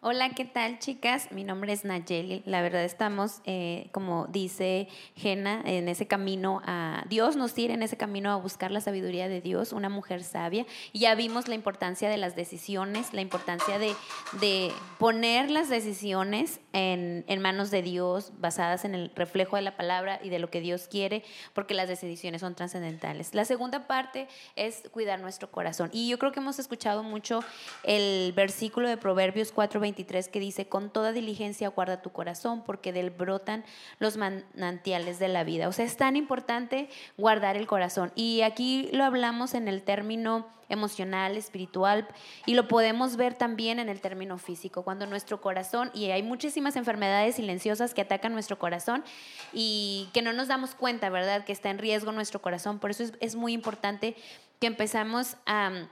Hola, ¿qué tal chicas? Mi nombre es Nayeli. La verdad estamos, eh, como dice Jena, en ese camino a Dios nos tira en ese camino a buscar la sabiduría de Dios, una mujer sabia. Y ya vimos la importancia de las decisiones, la importancia de, de poner las decisiones en, en, manos de Dios, basadas en el reflejo de la palabra y de lo que Dios quiere, porque las decisiones son trascendentales. La segunda parte es cuidar nuestro corazón. Y yo creo que hemos escuchado mucho el versículo de Proverbios 4, que dice, con toda diligencia guarda tu corazón porque del brotan los manantiales de la vida. O sea, es tan importante guardar el corazón. Y aquí lo hablamos en el término emocional, espiritual, y lo podemos ver también en el término físico, cuando nuestro corazón, y hay muchísimas enfermedades silenciosas que atacan nuestro corazón y que no nos damos cuenta, ¿verdad? Que está en riesgo nuestro corazón. Por eso es, es muy importante que empezamos a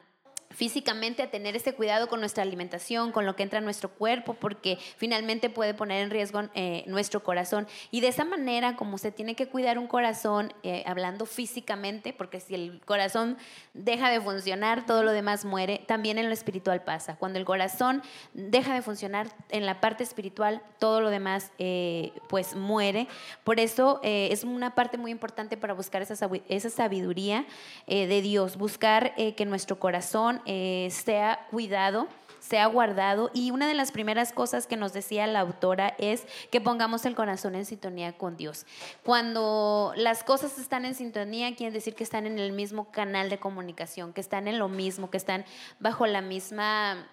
físicamente a tener ese cuidado con nuestra alimentación, con lo que entra en nuestro cuerpo, porque finalmente puede poner en riesgo eh, nuestro corazón. Y de esa manera, como se tiene que cuidar un corazón, eh, hablando físicamente, porque si el corazón deja de funcionar, todo lo demás muere, también en lo espiritual pasa. Cuando el corazón deja de funcionar en la parte espiritual, todo lo demás eh, pues muere. Por eso es una parte muy importante para buscar esa sabiduría de Dios, buscar que nuestro corazón eh, sea cuidado sea guardado. Y una de las primeras cosas que nos decía la autora es que pongamos el corazón en sintonía con Dios. Cuando las cosas están en sintonía, quiere decir que están en el mismo canal de comunicación, que están en lo mismo, que están bajo la misma...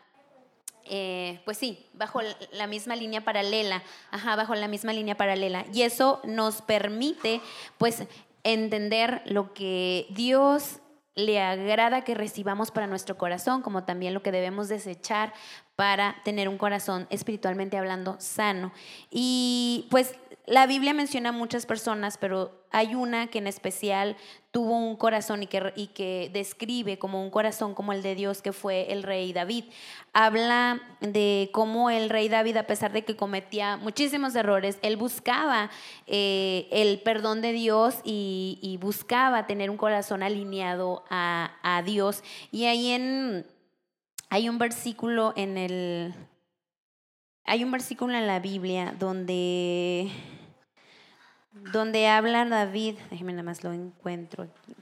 Eh, pues sí, bajo la misma línea paralela, ajá, bajo la misma línea paralela. Y eso nos permite, pues, entender lo que Dios le agrada que recibamos para nuestro corazón, como también lo que debemos desechar para tener un corazón espiritualmente hablando sano. Y pues la Biblia menciona muchas personas, pero hay una que en especial tuvo un corazón y que, describe como un corazón como el de Dios, que fue el rey David. Habla de cómo el rey David, a pesar de que cometía muchísimos errores, él buscaba eh, el perdón de Dios y, y, buscaba tener un corazón alineado a, a Dios. Y ahí en, hay un versículo en el... Hay un versículo en la Biblia donde donde habla David, déjeme nada más lo encuentro aquí,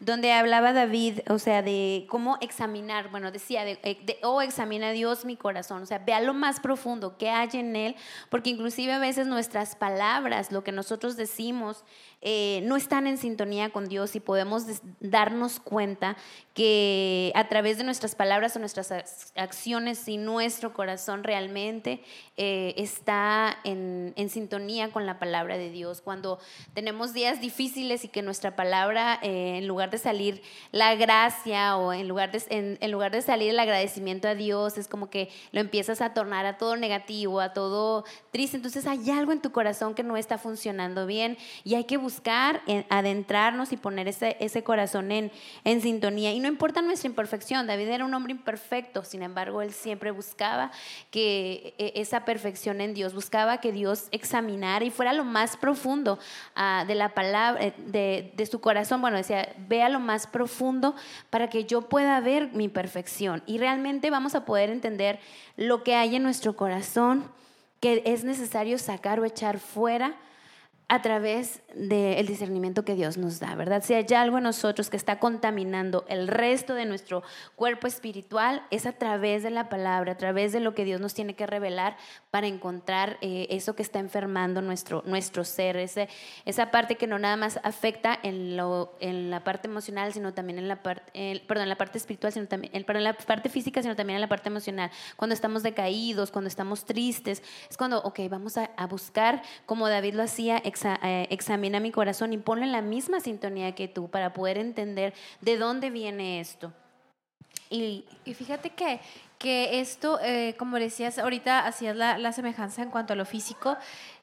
donde hablaba David, o sea, de cómo examinar, bueno, decía, de, eh, oh, examina Dios mi corazón, o sea, vea lo más profundo que hay en él, porque inclusive a veces nuestras palabras, lo que nosotros decimos, eh, no están en sintonía con Dios y podemos darnos cuenta que a través de nuestras palabras o nuestras acciones, y nuestro corazón realmente eh, está en, sintonía con la palabra de Dios, cuando tenemos días difíciles y que nuestra palabra, en lugar de salir la gracia o en lugar de, en lugar de salir el agradecimiento a Dios, es como que lo empiezas a tornar a todo negativo, a todo triste, entonces hay algo en tu corazón que no está funcionando bien y hay que buscar buscar adentrarnos y poner ese, ese corazón en, en sintonía. Y no importa nuestra imperfección, David era un hombre imperfecto, sin embargo, él siempre buscaba que e, esa perfección en Dios, buscaba que Dios examinara y fuera lo más profundo uh, de la palabra, eh, de, de su corazón. Bueno, decía, vea lo más profundo para que yo pueda ver mi perfección. Y realmente vamos a poder entender lo que hay en nuestro corazón que es necesario sacar o echar fuera a través del discernimiento que Dios nos da, ¿verdad? Si hay algo en nosotros que está contaminando el resto de nuestro cuerpo espiritual, es a través de la palabra, a través de lo que Dios nos tiene que revelar para encontrar eh, eso que está enfermando nuestro, nuestro ser, ese, esa parte que no nada más afecta en, lo, en la parte emocional, sino también en la parte, perdón, en la parte espiritual, sino también, en la parte física, sino también en la parte emocional. Cuando estamos decaídos, cuando estamos tristes, es cuando, ok, vamos a, a buscar, como David lo hacía, eh, examina mi corazón y ponle la misma sintonía que tú para poder entender de dónde viene esto. Y, y fíjate que, que esto, eh, como decías, ahorita hacías la, la, semejanza en cuanto a lo físico,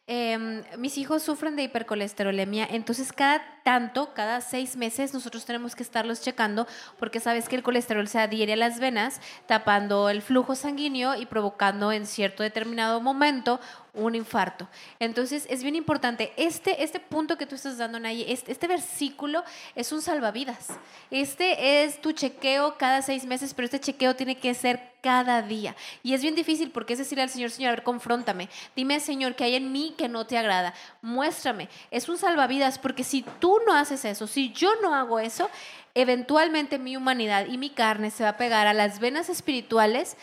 Em, mis hijos sufren de hipercolesterolemia, entonces cada tanto, cada seis meses, nosotros tenemos que estarlos checando porque sabes que el colesterol se adhiere a las venas, tapando el flujo sanguíneo y provocando en cierto determinado momento un infarto. Entonces es bien importante, este, este punto que tú estás dando, Nayi, este, este versículo es un salvavidas. Este es tu chequeo cada seis meses, pero este chequeo tiene que ser cada día. Y es bien difícil porque es decirle al Señor, Señor, a ver, confróntame. Dime, Señor, que hay en mí que no te agrada. Muéstrame. Es un salvavidas porque si tú no haces eso, si yo no hago eso, eventualmente mi humanidad y mi carne se va a pegar a las venas espirituales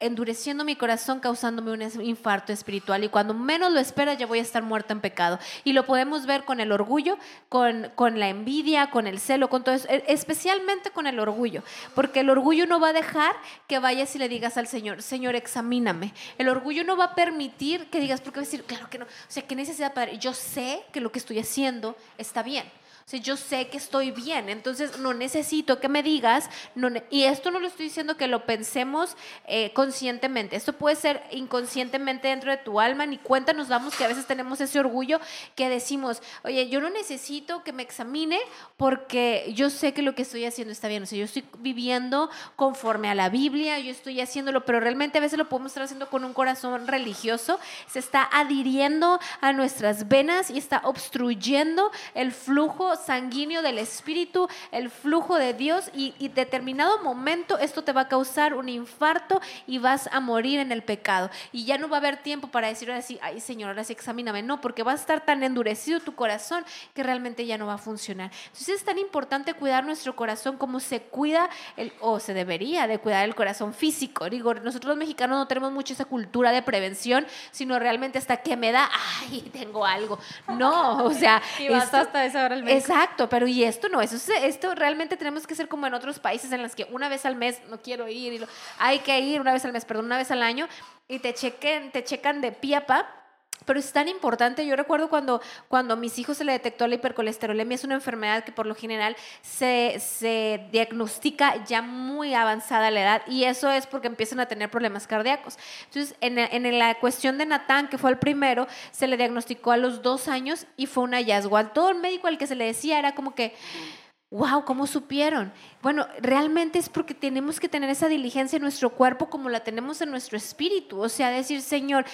endureciendo mi corazón, causándome un infarto espiritual. Y cuando menos lo espera, ya voy a estar muerta en pecado. Y lo podemos ver con el orgullo, con, con la envidia, con el celo, con todo eso, e, especialmente con el orgullo. Porque el orgullo no va a dejar que vayas y le digas al Señor, Señor, examíname. El orgullo no va a permitir que digas, porque va a decir, claro que no. O sea, ¿qué necesidad, Padre? Yo sé que lo que estoy haciendo está bien yo sé que estoy bien, entonces no necesito que me digas, y esto no lo estoy diciendo que lo pensemos eh, conscientemente, esto puede ser inconscientemente dentro de tu alma, ni cuenta nos damos que a veces tenemos ese orgullo que decimos, oye, yo no necesito que me examine porque yo sé que lo que estoy haciendo está bien, o sea, yo estoy viviendo conforme a la Biblia, yo estoy haciéndolo, pero realmente a veces lo podemos estar haciendo con un corazón religioso, se está adhiriendo a nuestras venas y está obstruyendo el flujo sanguíneo del Espíritu, el flujo de Dios y, y determinado momento esto te va a causar un infarto y vas a morir en el pecado. Y ya no va a haber tiempo para decir ahora sí, ay Señor, ahora sí examíname. No, porque va a estar tan endurecido tu corazón que realmente ya no va a funcionar. Entonces es tan importante cuidar nuestro corazón como se cuida el, o se debería de cuidar el corazón físico. Digo, nosotros los mexicanos no tenemos mucho esa cultura de prevención, sino realmente hasta que me da, ay, tengo algo. No, o sea, y hasta esa hora el médico. Exacto, pero y esto no, eso, esto realmente tenemos que ser como en otros países en los que una vez al mes no quiero ir, y hay que ir una vez al mes, perdón, una vez al año y te chequen, te checan de piapa pero es tan importante. Yo recuerdo cuando, cuando a mis hijos se le detectó la hipercolesterolemia, es una enfermedad que por lo general se, se diagnostica ya muy avanzada la edad y eso es porque empiezan a tener problemas cardíacos. Entonces, en, en la cuestión de Natán, que fue el primero, se le diagnosticó a los dos años y fue un hallazgo. Al todo el médico al que se le decía era como que... Wow, ¿cómo supieron? Bueno, realmente es porque tenemos que tener esa diligencia en nuestro cuerpo como la tenemos en nuestro espíritu. O sea, decir, Señor,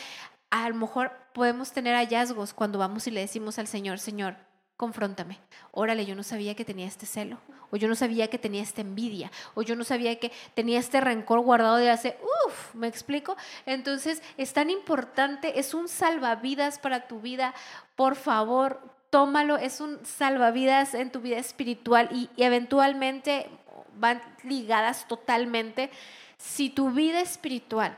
a lo mejor podemos tener hallazgos cuando vamos y le decimos al Señor, Señor, confróntame. Órale, yo no sabía que tenía este celo, o yo no sabía que tenía esta envidia, o yo no sabía que tenía este rencor guardado de hace, uff, ¿me explico? Entonces, es tan importante, es un salvavidas para tu vida. Por favor, tómalo, es un salvavidas en tu vida espiritual y, y eventualmente van ligadas totalmente. Si tu vida espiritual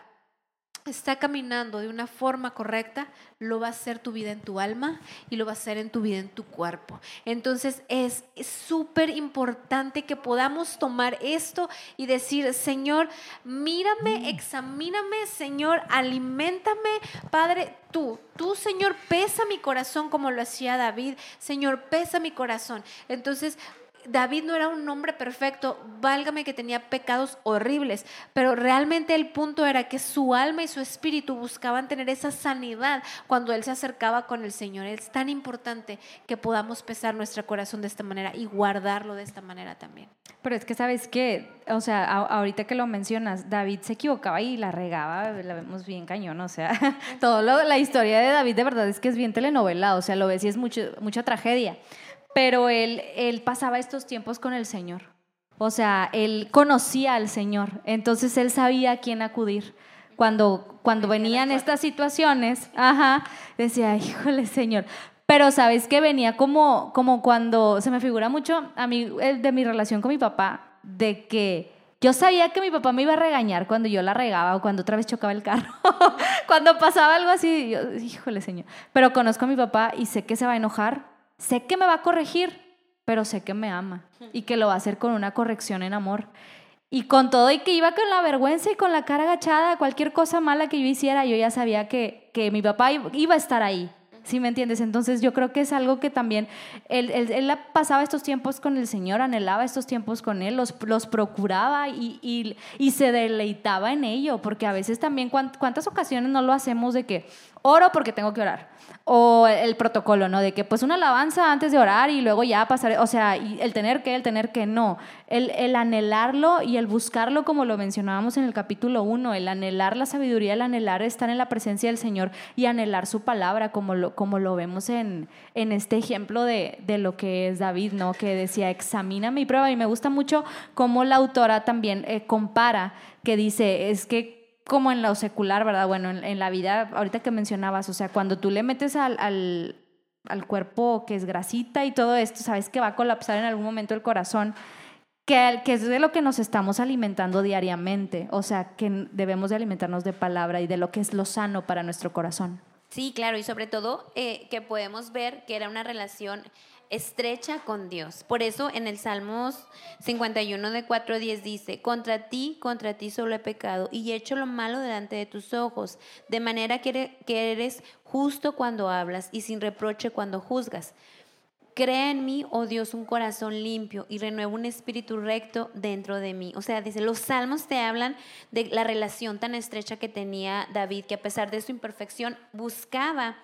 está caminando de una forma correcta, lo va a hacer tu vida en tu alma y lo va a hacer en tu vida en tu cuerpo. Entonces es súper importante que podamos tomar esto y decir, Señor, mírame, mm. examíname, Señor, alimentame, Padre, tú, tú, Señor, pesa mi corazón como lo hacía David, Señor, pesa mi corazón. Entonces, David no era un hombre perfecto, válgame que tenía pecados horribles, pero realmente el punto era que su alma y su espíritu buscaban tener esa sanidad cuando él se acercaba con el Señor. Es tan importante que podamos pesar nuestro corazón de esta manera y guardarlo de esta manera también. Pero es que sabes que, o sea, ahorita que lo mencionas, David se equivocaba y la regaba, la vemos bien cañón, o sea, todo la historia de David de verdad es que es bien telenovela, o sea, lo ves y es mucha tragedia pero él, él pasaba estos tiempos con el Señor. O sea, él conocía al Señor, entonces él sabía a quién acudir. Cuando, cuando venían estas situaciones, ajá, decía, híjole, Señor. Pero sabes que venía como, como cuando, se me figura mucho a mí, de mi relación con mi papá, de que yo sabía que mi papá me iba a regañar cuando yo la regaba o cuando otra vez chocaba el carro. cuando pasaba algo así, yo, híjole, Señor. Pero conozco a mi papá y sé que se va a enojar sé que me va a corregir, pero sé que me ama y que lo va a hacer con una corrección en amor. Y con todo y que iba con la vergüenza y con la cara agachada, cualquier cosa mala que yo hiciera, yo ya sabía que, que mi papá iba a estar ahí. ¿sí me entiendes? Entonces yo creo que es algo que también él, él, pasaba estos tiempos con el Señor, anhelaba estos tiempos con Él, los, los procuraba y, y, y, se deleitaba en ello, porque a veces también cuántas ocasiones no lo hacemos de que oro porque tengo que orar o el protocolo, ¿no? De que pues una alabanza antes de orar y luego ya pasar, o sea, el tener que, el tener que, no. El, el anhelarlo y el buscarlo, como lo mencionábamos en el capítulo 1, el anhelar la sabiduría, el anhelar estar en la presencia del Señor y anhelar su palabra, como lo, como lo vemos en, en este ejemplo de, de lo que es David, ¿no? Que decía, examina mi prueba. Y me gusta mucho cómo la autora también eh, compara, que dice, es que como en lo secular, ¿verdad? Bueno, en, la vida, ahorita que mencionabas, o sea, cuando tú le metes al, al, al, cuerpo que es grasita y todo esto, sabes que va a colapsar en algún momento el corazón, que, que es de lo que nos estamos alimentando diariamente, o sea, que debemos de alimentarnos de palabra y de lo que es lo sano para nuestro corazón. Sí, claro, y sobre todo eh, que podemos ver que era una relación estrecha con Dios. Por eso en el Salmos 51 de 4 a 10 dice, contra ti, contra ti solo he pecado y he hecho lo malo delante de tus ojos, de manera que eres justo cuando hablas y sin reproche cuando juzgas. Crea en mí, oh Dios, un corazón limpio y renueva un espíritu recto dentro de mí. O sea, dice, los salmos te hablan de la relación tan estrecha que tenía David, que a pesar de su imperfección buscaba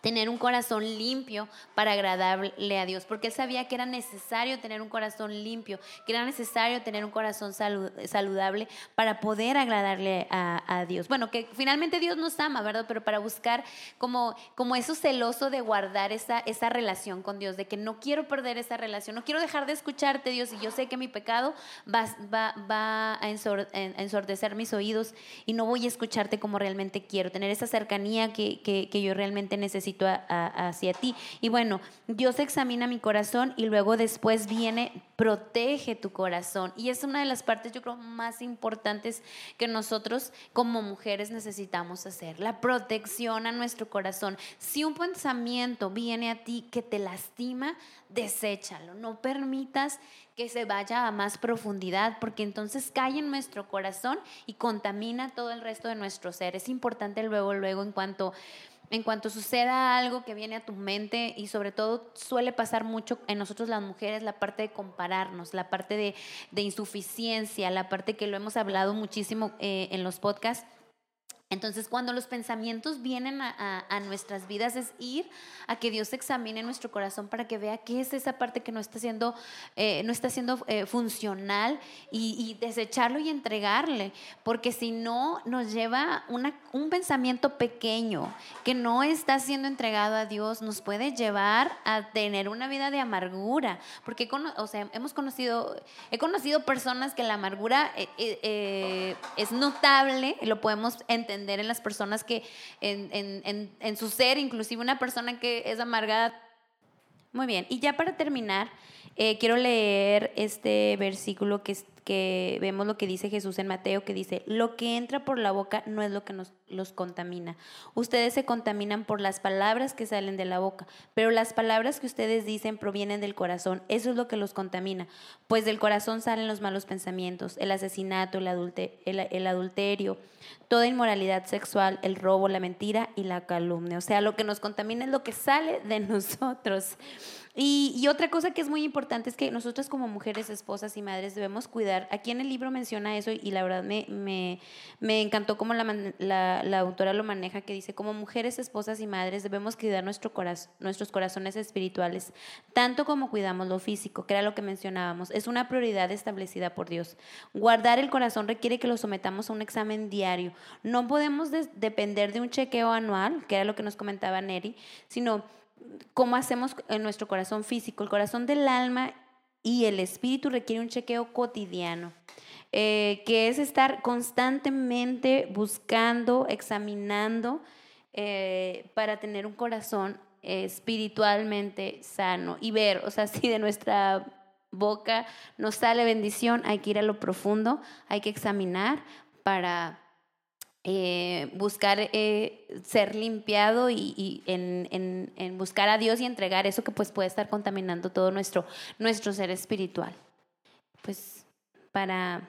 tener un corazón limpio para agradarle a Dios, porque él sabía que era necesario tener un corazón limpio, que era necesario tener un corazón saludable para poder agradarle a, Dios. Bueno, que finalmente Dios nos ama, ¿verdad? Pero para buscar como, como eso celoso de guardar esa, esa relación con Dios, de que no quiero perder esa relación, no quiero dejar de escucharte, Dios, y yo sé que mi pecado va, va, va a ensordecer mis oídos y no voy a escucharte como realmente quiero, tener esa cercanía que, que, que yo realmente necesito hacia ti. Y bueno, Dios examina mi corazón y luego después viene, protege tu corazón. Y es una de las partes, yo creo, más importantes que nosotros como mujeres necesitamos hacer, la protección a nuestro corazón. Si un pensamiento viene a ti que te lastima, deséchalo, no permitas que se vaya a más profundidad, porque entonces cae en nuestro corazón y contamina todo el resto de nuestro ser. Es importante luego, luego, en cuanto en cuanto suceda algo que viene a tu mente y sobre todo suele pasar mucho en nosotros las mujeres la parte de compararnos, la parte de, insuficiencia, la parte que lo hemos hablado muchísimo eh, en los podcasts. Entonces, cuando los pensamientos vienen a, nuestras vidas es ir a que Dios examine nuestro corazón para que vea qué es esa parte que no está siendo, eh, no está siendo eh, funcional y, desecharlo y entregarle, porque si no nos lleva una, un pensamiento pequeño que no está siendo entregado a Dios, nos puede llevar a tener una vida de amargura, porque o sea, hemos conocido, he conocido personas que la amargura eh, es notable, lo podemos entender en las personas que en, su ser, inclusive una persona que es amargada. Muy bien, y ya para terminar, eh, quiero leer este versículo que, vemos lo que dice Jesús en Mateo, que dice, lo que entra por la boca no es lo que nos los contamina. Ustedes se contaminan por las palabras que salen de la boca, pero las palabras que ustedes dicen provienen del corazón. Eso es lo que los contamina, pues del corazón salen los malos pensamientos, el asesinato, el, el adulterio, toda inmoralidad sexual, el robo, la mentira y la calumnia. O sea, lo que nos contamina es lo que sale de nosotros. Y, otra cosa que es muy importante es que nosotras como mujeres, esposas y madres debemos cuidar. Aquí en el libro menciona eso y la verdad me, me, encantó cómo la, la, autora lo maneja, que dice, como mujeres, esposas y madres debemos cuidar nuestro corazón, nuestros corazones espirituales, tanto como cuidamos lo físico, que era lo que mencionábamos. Es una prioridad establecida por Dios. Guardar el corazón requiere que lo sometamos a un examen diario. No podemos depender de un chequeo anual, que era lo que nos comentaba Neri, sino cómo hacemos en nuestro corazón físico. El corazón del alma y el espíritu requiere un chequeo cotidiano, eh, que es estar constantemente buscando, examinando eh, para tener un corazón espiritualmente sano y ver, o sea, si de nuestra boca nos sale bendición, hay que ir a lo profundo, hay que examinar para eh, buscar eh, ser limpiado y, en, buscar a Dios y entregar eso que pues puede estar contaminando todo nuestro, nuestro ser espiritual. Pues para